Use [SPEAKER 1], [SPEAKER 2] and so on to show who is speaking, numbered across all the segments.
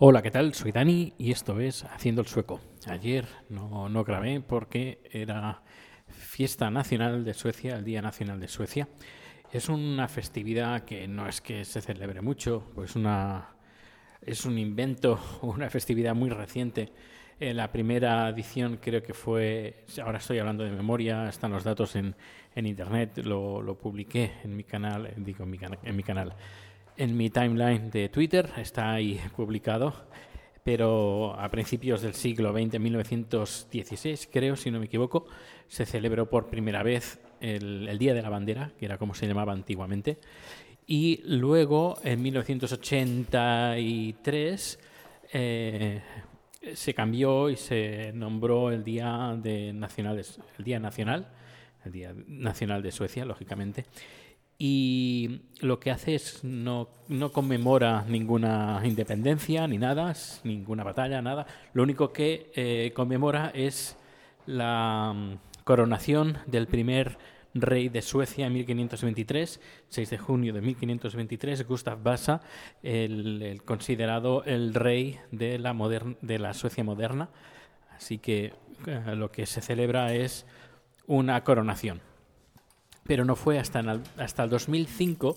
[SPEAKER 1] Hola, ¿qué tal? Soy Dani y esto es Haciendo el Sueco. Ayer no, no grabé porque era fiesta nacional de Suecia, el Día Nacional de Suecia. Es una festividad que no es que se celebre mucho, pues una, es un invento, una festividad muy reciente. En la primera edición creo que fue, ahora estoy hablando de memoria, están los datos en, en internet, lo, lo publiqué en mi canal, eh, digo en mi, cana- en mi canal, en mi timeline de Twitter, está ahí publicado, pero a principios del siglo XX, 1916 creo, si no me equivoco, se celebró por primera vez el, el Día de la Bandera, que era como se llamaba antiguamente, y luego en 1983 eh, se cambió y se nombró el Día de Nacionales, el Día Nacional, el Día Nacional de Suecia, lógicamente. Y lo que hace es no, no conmemora ninguna independencia ni nada, ninguna batalla, nada. Lo único que eh, conmemora es la mm, coronación del primer rey de Suecia en 1523, 6 de junio de 1523, Gustav Vasa, el, considerado el rey de la, modern- de la Suecia moderna. Así que eh, lo que se celebra es una coronación. Pero no fue hasta, el, hasta el 2005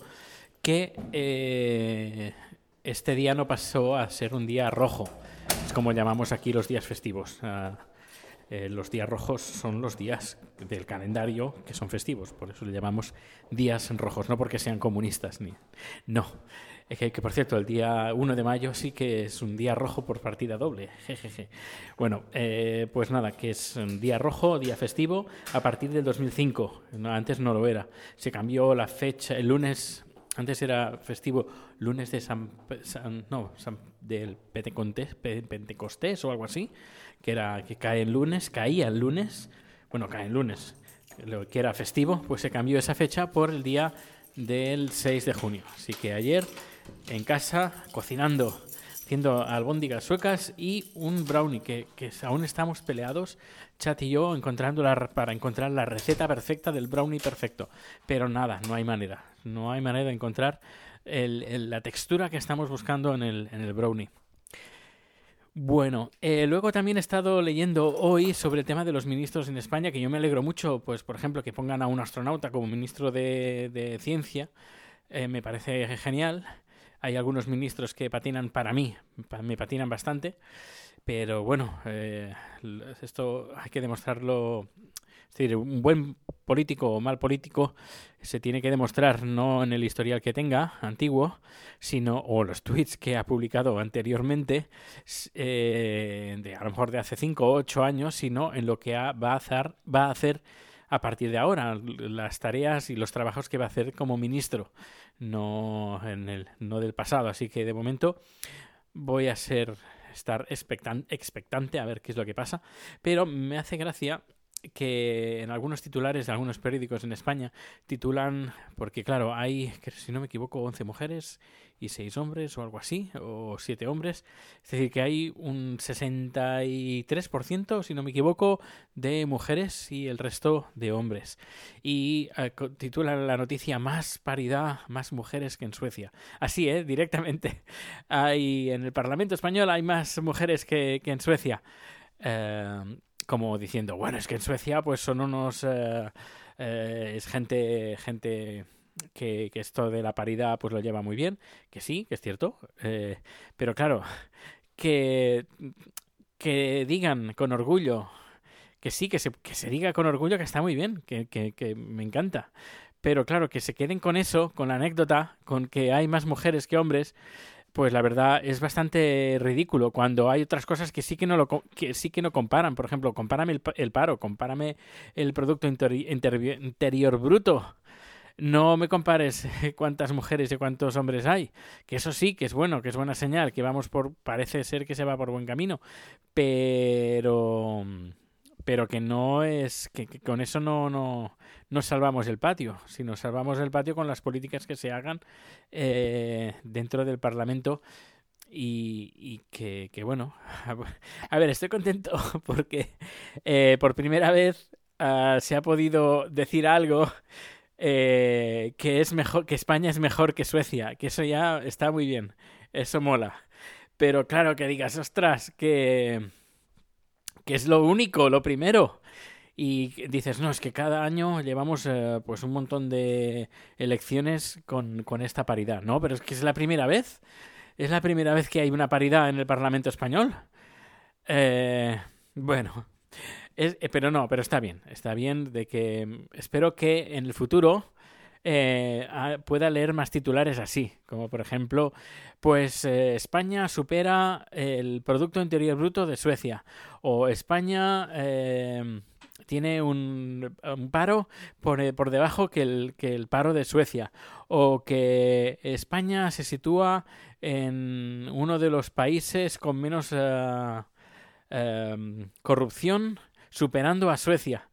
[SPEAKER 1] que eh, este día no pasó a ser un día rojo. Es como llamamos aquí los días festivos. Ah, eh, los días rojos son los días del calendario que son festivos, por eso le llamamos días rojos, no porque sean comunistas, ni no. Que, por cierto, el día 1 de mayo sí que es un día rojo por partida doble. Jejeje. Bueno, eh, pues nada, que es un día rojo, día festivo, a partir del 2005. No, antes no lo era. Se cambió la fecha, el lunes, antes era festivo, lunes de San, San- no, San- del Pentecostés, Pe- Pentecostés o algo así, que era que cae el lunes, caía el lunes, bueno, cae el lunes, lo que era festivo, pues se cambió esa fecha por el día del 6 de junio. Así que ayer en casa cocinando, haciendo albóndigas suecas y un brownie que, que aún estamos peleados, Chat y yo, encontrando la, para encontrar la receta perfecta del brownie perfecto. Pero nada, no hay manera. No hay manera de encontrar el- la textura que estamos buscando en el, en el brownie. Bueno, eh, luego también he estado leyendo hoy sobre el tema de los ministros en España, que yo me alegro mucho, pues por ejemplo, que pongan a un astronauta como ministro de, de ciencia, eh, me parece genial. Hay algunos ministros que patinan para mí, me patinan bastante, pero bueno, eh, esto hay que demostrarlo. Es decir, un buen político o mal político se tiene que demostrar no en el historial que tenga, antiguo, sino, o los tweets que ha publicado anteriormente, eh, de a lo mejor de hace 5 o 8 años, sino en lo que ha- va, a hacer, va a hacer a partir de ahora, las tareas y los trabajos que va a hacer como ministro, no, en el, no del pasado. Así que de momento voy a ser estar expectan- expectante a ver qué es lo que pasa, pero me hace gracia que en algunos titulares de algunos periódicos en España titulan, porque claro, hay, si no me equivoco, 11 mujeres y 6 hombres o algo así, o 7 hombres, es decir, que hay un 63%, si no me equivoco, de mujeres y el resto de hombres. Y eh, titulan la noticia más paridad, más mujeres que en Suecia. Así, ¿eh? Directamente. Hay, en el Parlamento español hay más mujeres que, que en Suecia. Eh, como diciendo, bueno, es que en Suecia pues son unos... eh, eh, es gente, gente que, que esto de la paridad pues lo lleva muy bien, que sí, que es cierto, eh, pero claro, que, que digan con orgullo, que sí, que se, que se diga con orgullo que está muy bien, que, que, que me encanta, pero claro, que se queden con eso, con la anécdota, con que hay más mujeres que hombres, pues la verdad es bastante ridículo cuando hay otras cosas que sí que no lo que sí que no comparan. Por ejemplo, compárame el, pa- el paro, compárame el producto inter- inter- interior bruto. No me compares cuántas mujeres y cuántos hombres hay, que eso sí que es bueno, que es buena señal, que vamos por parece ser que se va por buen camino, pero pero que no es que, con eso no no no salvamos el patio, sino salvamos el patio con las políticas que se hagan eh, dentro del Parlamento y, que, bueno, a ver, estoy contento porque eh, por primera vez uh, se ha podido decir algo eh, que es mejor, que España es mejor que Suecia, que eso ya está muy bien, eso mola. Pero claro que digas, ostras, que, que es lo único, lo primero. Y dices, no, es que cada año llevamos eh, pues un montón de elecciones con, con esta paridad. No, pero es que es la primera vez. Es la primera vez que hay una paridad en el Parlamento español. Eh, bueno, es, eh, pero no, pero está bien. Está bien de que mm, espero que en el futuro eh, pueda leer más titulares así, como por ejemplo, pues eh, España supera el Producto Interior Bruto de Suecia o España eh, tiene un, paro por, eh, por, debajo que el, que el paro de Suecia o que España se sitúa en uno de los países con menos corrupción superando a Suecia.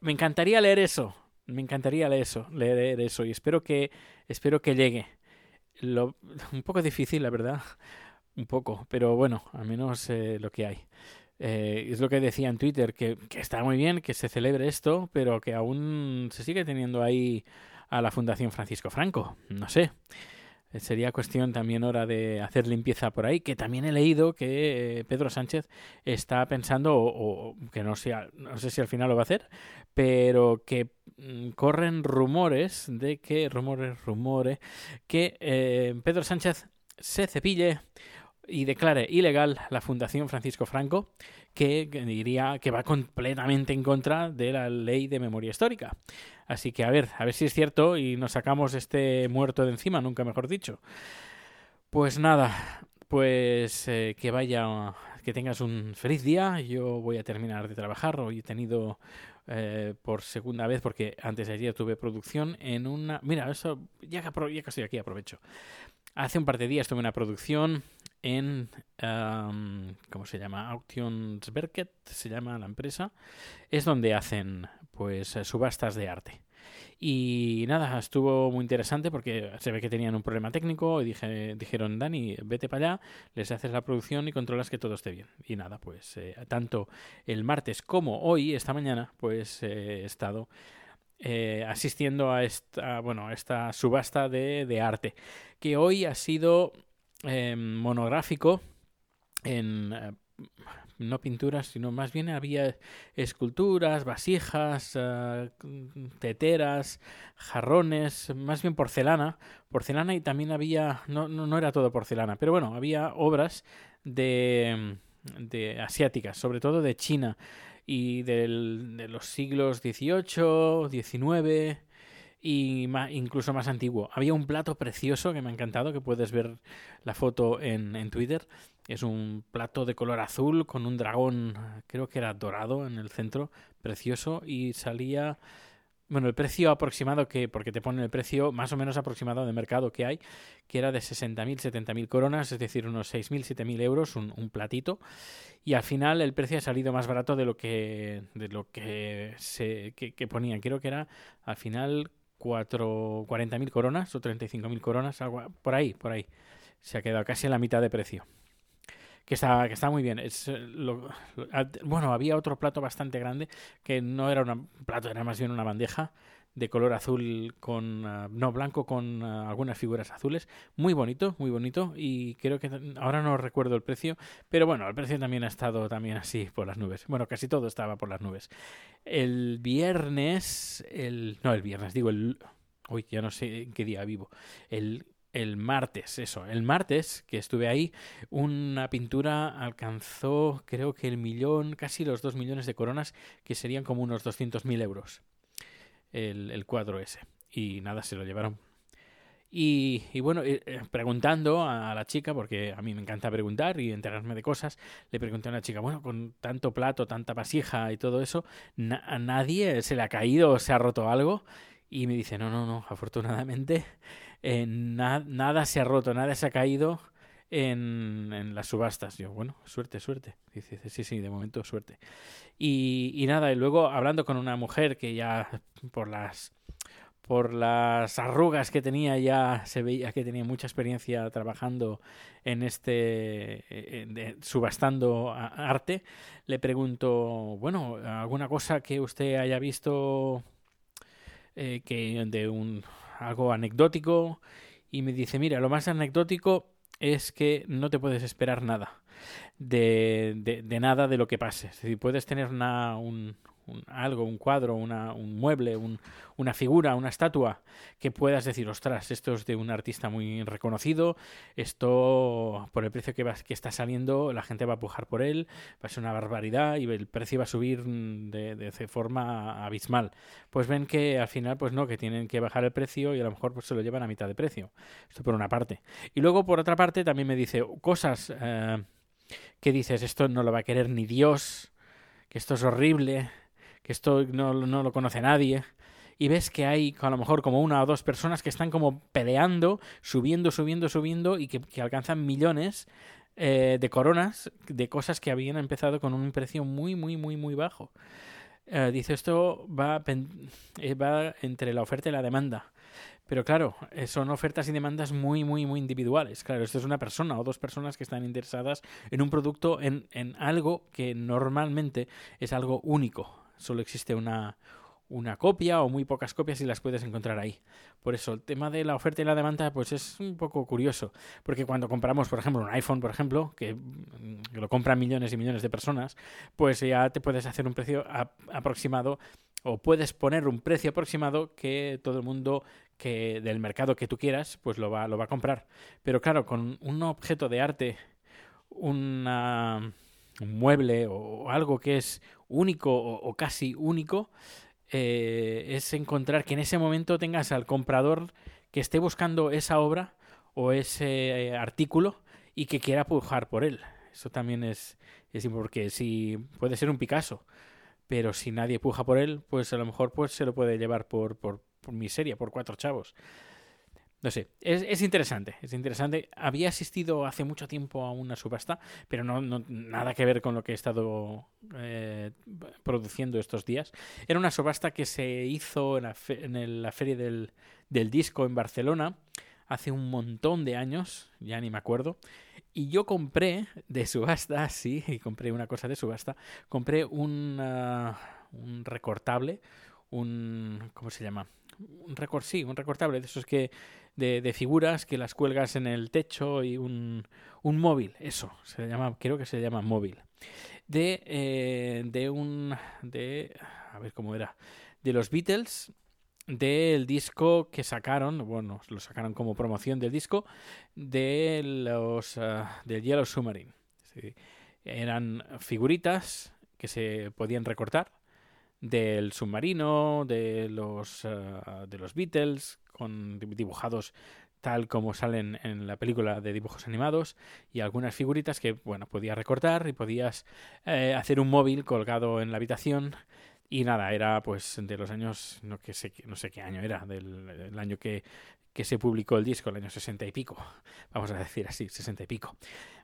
[SPEAKER 1] me encantaría leer eso, me encantaría leer eso, leer eso y espero que espero que llegue. Lo, un poco difícil, la verdad, un poco, pero bueno, al menos eh, lo que hay. Eh, es lo que decía en Twitter, que, que, está muy bien que se celebre esto, pero que aún se sigue teniendo ahí a la Fundación Francisco Franco. No sé. Sería cuestión también hora de hacer limpieza por ahí, que también he leído que eh, Pedro Sánchez está pensando, o, que no, sea, no sé si al final lo va a hacer, pero que mm, corren rumores de que, rumores, rumores, que eh, Pedro Sánchez se cepille y declare ilegal la Fundación Francisco Franco, que, diría que va completamente en contra de la ley de memoria histórica. Así que a ver, a ver si es cierto y nos sacamos este muerto de encima, nunca mejor dicho. Pues nada, pues eh, que vaya, que tengas un feliz día. Yo voy a terminar de trabajar. Hoy he tenido eh, por segunda vez, porque antes de ayer tuve producción en una... Mira, eso ya que, ya que estoy aquí aprovecho. Hace un par de días tuve una producción en, um, ¿cómo se llama? Auktionsverket, se llama la empresa. Es donde hacen, pues, subastas de arte. Y nada, estuvo muy interesante porque se ve que tenían un problema técnico y dije, dijeron, Dani, vete para allá, les haces la producción y controlas que todo esté bien. Y nada, pues eh, tanto el martes como hoy, esta mañana, pues eh, he estado eh, asistiendo a esta, bueno, a esta subasta de, de arte, que hoy ha sido eh, monográfico en eh, no pinturas, sino más bien había esculturas, vasijas, uh, teteras, jarrones, más bien porcelana, porcelana y también había, no, no, no era todo porcelana, pero bueno, había obras de, de asiáticas, sobre todo de China y del, de los siglos XVIII, XIX y más, incluso más antiguo. Había un plato precioso que me ha encantado, que puedes ver la foto en, en Twitter. Es un plato de color azul con un dragón, creo que era dorado en el centro, precioso, y salía... Bueno, el precio aproximado que, porque te ponen el precio más o menos aproximado de mercado que hay, que era de 60.000, 70.000 coronas, es decir, unos 6.000, 7.000 euros, un, un, platito. Y al final el precio ha salido más barato de lo que, de lo que, se, que, que ponían. Creo que era al final 40.000 coronas o 35.000 coronas, algo por ahí, por ahí. Se ha quedado casi a la mitad de precio. Que está, que está muy bien. Es, lo, lo, bueno, había otro plato bastante grande que no era un plato, era más bien una bandeja de color azul con uh, no blanco con uh, algunas figuras azules. Muy bonito muy bonito y creo que ahora no recuerdo el precio pero bueno el precio también ha estado también así por las nubes. Bueno casi todo estaba por las nubes. El viernes el no el viernes digo el uy ya no sé en qué día vivo. El el martes, eso, el martes que estuve ahí, una pintura alcanzó creo que el millón, casi los dos millones de coronas, que serían como unos 200.000 euros el, el, cuadro ese. Y nada, se lo llevaron. Y, y bueno, eh, preguntando a la chica, porque a mí me encanta preguntar y enterarme de cosas, le pregunté a una chica, bueno, con tanto plato, tanta vasija y todo eso, ¿a nadie se le ha caído o se ha roto algo? Y me dice, no, no, no, afortunadamente eh, na nada se ha roto, nada se ha caído en, en, las subastas. Yo, bueno, suerte, suerte. Dice, sí, sí, de momento suerte. Y, y, nada, y luego hablando con una mujer que ya por las por las arrugas que tenía ya se veía que tenía mucha experiencia trabajando en este eh, de- subastando arte le pregunto bueno alguna cosa que usted haya visto eh, que de un algo anecdótico y me dice mira lo más anecdótico es que no te puedes esperar nada de, de, nada de lo que pase es decir puedes tener una, un, algo un cuadro una, un mueble un, una figura, una estatua, que puedas decir, ostras, esto es de un artista muy reconocido, esto por el precio que, que está saliendo, la gente va a pujar por él, va a ser una barbaridad y el precio va a subir mm, de, de forma abismal. Pues ven que al final, pues no, que tienen que bajar el precio y a lo mejor pues, se lo llevan a mitad de precio. Esto por una parte. Y luego, por otra parte, también me dice cosas eh, que dices, esto no lo va a querer ni Dios, que esto es horrible, que esto no, no lo conoce nadie y ves que hay a lo mejor como una o dos personas que están como peleando, subiendo, subiendo, subiendo y que, alcanzan millones eh, de coronas de cosas que habían empezado con un precio muy, muy, muy, muy bajo. Eh, dice esto va, eh, va entre la oferta y la demanda. Pero claro, eh, son ofertas y demandas muy, muy, muy individuales. Claro, esto es una persona o dos personas que están interesadas en un producto, en, en algo que normalmente es algo único. Solo existe una, una copia o muy pocas copias y las puedes encontrar ahí. Por eso el tema de la oferta y la demanda pues es un poco curioso, porque cuando compramos, por ejemplo, un iPhone, por ejemplo, que mm, lo compran millones y millones de personas, pues ya te puedes hacer un precio aproximado o puedes poner un precio aproximado que todo el mundo que del mercado que tú quieras pues lo va lo va a comprar. Pero claro, con un objeto de arte una un mueble o algo que es único o, casi único, eh, es encontrar que en ese momento tengas al comprador que esté buscando esa obra o ese eh, artículo y que quiera pujar por él. Eso también es, es porque si puede ser un Picasso, pero si nadie puja por él, pues a lo mejor pues se lo puede llevar por, por, por miseria, por cuatro chavos. No sé, es, es interesante, es interesante. Había asistido hace mucho tiempo a una subasta, pero no, nada que ver con lo que he estado eh, produciendo estos días. Era una subasta que se hizo en la, fe- en la feria del, del disco en Barcelona hace un montón de años, ya ni me acuerdo. Y yo compré de subasta, sí, y compré una cosa de subasta, compré un, ah, un recortable, un... ¿cómo se llama? Un sí, un recortable de esos que de, de figuras que las cuelgas en el techo y un, un móvil, eso, se llama, creo que se llama móvil. De, eh, de un, de, a ver cómo era, de los Beatles, del disco que sacaron, bueno, lo sacaron como promoción del disco, de los, ah, del Yellow Submarine. Eran figuritas que se podían recortar del submarino, de los, ah, de los Beatles, con dibujados tal como salen en la película de dibujos animados y algunas figuritas que bueno podías recortar y podías eh, hacer un móvil colgado en la habitación. Y nada era pues de los años no que sé no sé qué año era del año que que se publicó el disco el año sesenta y pico. Vamos a decir así sesenta y pico.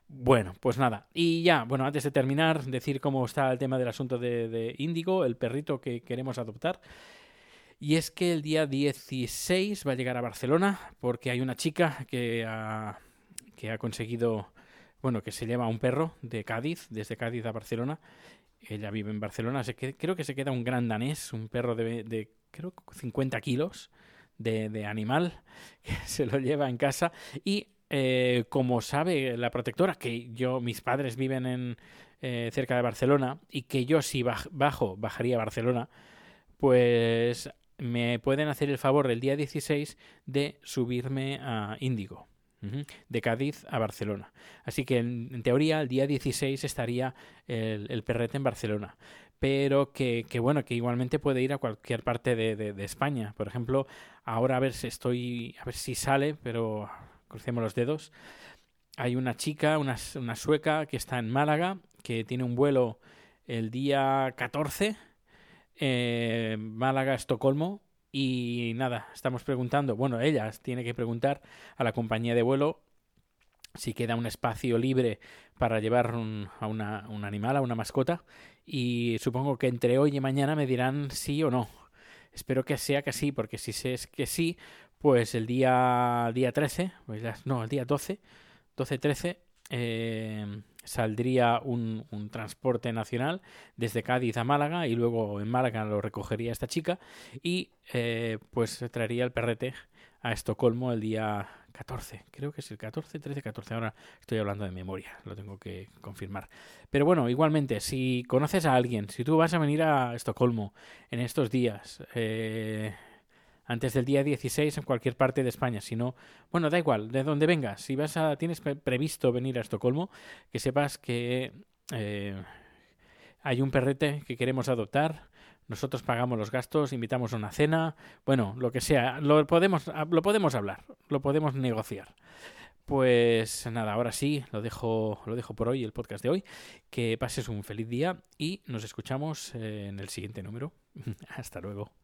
[SPEAKER 1] Bueno pues nada y ya bueno antes de terminar decir cómo está el tema del asunto de, Índigo el perrito que queremos adoptar. Y es que el día 16 va a llegar a Barcelona porque hay una chica que ha, que ha conseguido, bueno, que se lleva un perro de Cádiz, desde Cádiz a Barcelona. Ella vive en Barcelona, se creo que se queda un gran danés, un perro de, de creo, 50 kilos de, de animal, que se lo lleva en casa. Y eh, como sabe la protectora, que yo, mis padres viven en eh, cerca de Barcelona y que yo si baj- bajo, bajaría a Barcelona, pues me pueden hacer el favor el día 16 de subirme a Índigo. De Cádiz a Barcelona. Así que en, en teoría el día 16 estaría el, el perrete en Barcelona. Pero que, que bueno, que igualmente puede ir a cualquier parte de, de- España. Por ejemplo, ahora a ver si estoy. a ver si sale, pero crucemos los dedos. Hay una chica, una, una sueca, que está en Málaga, que tiene un vuelo el día 14 eh, Málaga, Estocolmo. Y nada, estamos preguntando, bueno, ella tiene que preguntar a la compañía de vuelo si queda un espacio libre para llevar a una, un animal, a una mascota. Y supongo que entre hoy y mañana me dirán sí o no. Espero que sea que sí, porque si es que sí, pues el día, día 13, pues no, el día 12, 12-13, eh, saldría un, un, transporte nacional desde Cádiz a Málaga y luego en Málaga lo recogería esta chica y eh, pues traería el perrete a Estocolmo el día 14, creo que es el 14, 13, 14, ahora estoy hablando de memoria, lo tengo que confirmar. Pero bueno, igualmente, si conoces a alguien, si tú vas a venir a Estocolmo en estos días, eh, antes del día 16 en cualquier parte de España, si no, bueno, da igual, de donde vengas, si vas a, tienes previsto venir a Estocolmo, que sepas que eh, hay un perrete que queremos adoptar, nosotros pagamos los gastos, invitamos a una cena, bueno, lo que sea, lo podemos, lo podemos hablar, lo podemos negociar. Pues nada, ahora sí, lo dejo, lo dejo por hoy, el podcast de hoy. Que pases un feliz día y nos escuchamos en el siguiente número. Hasta luego.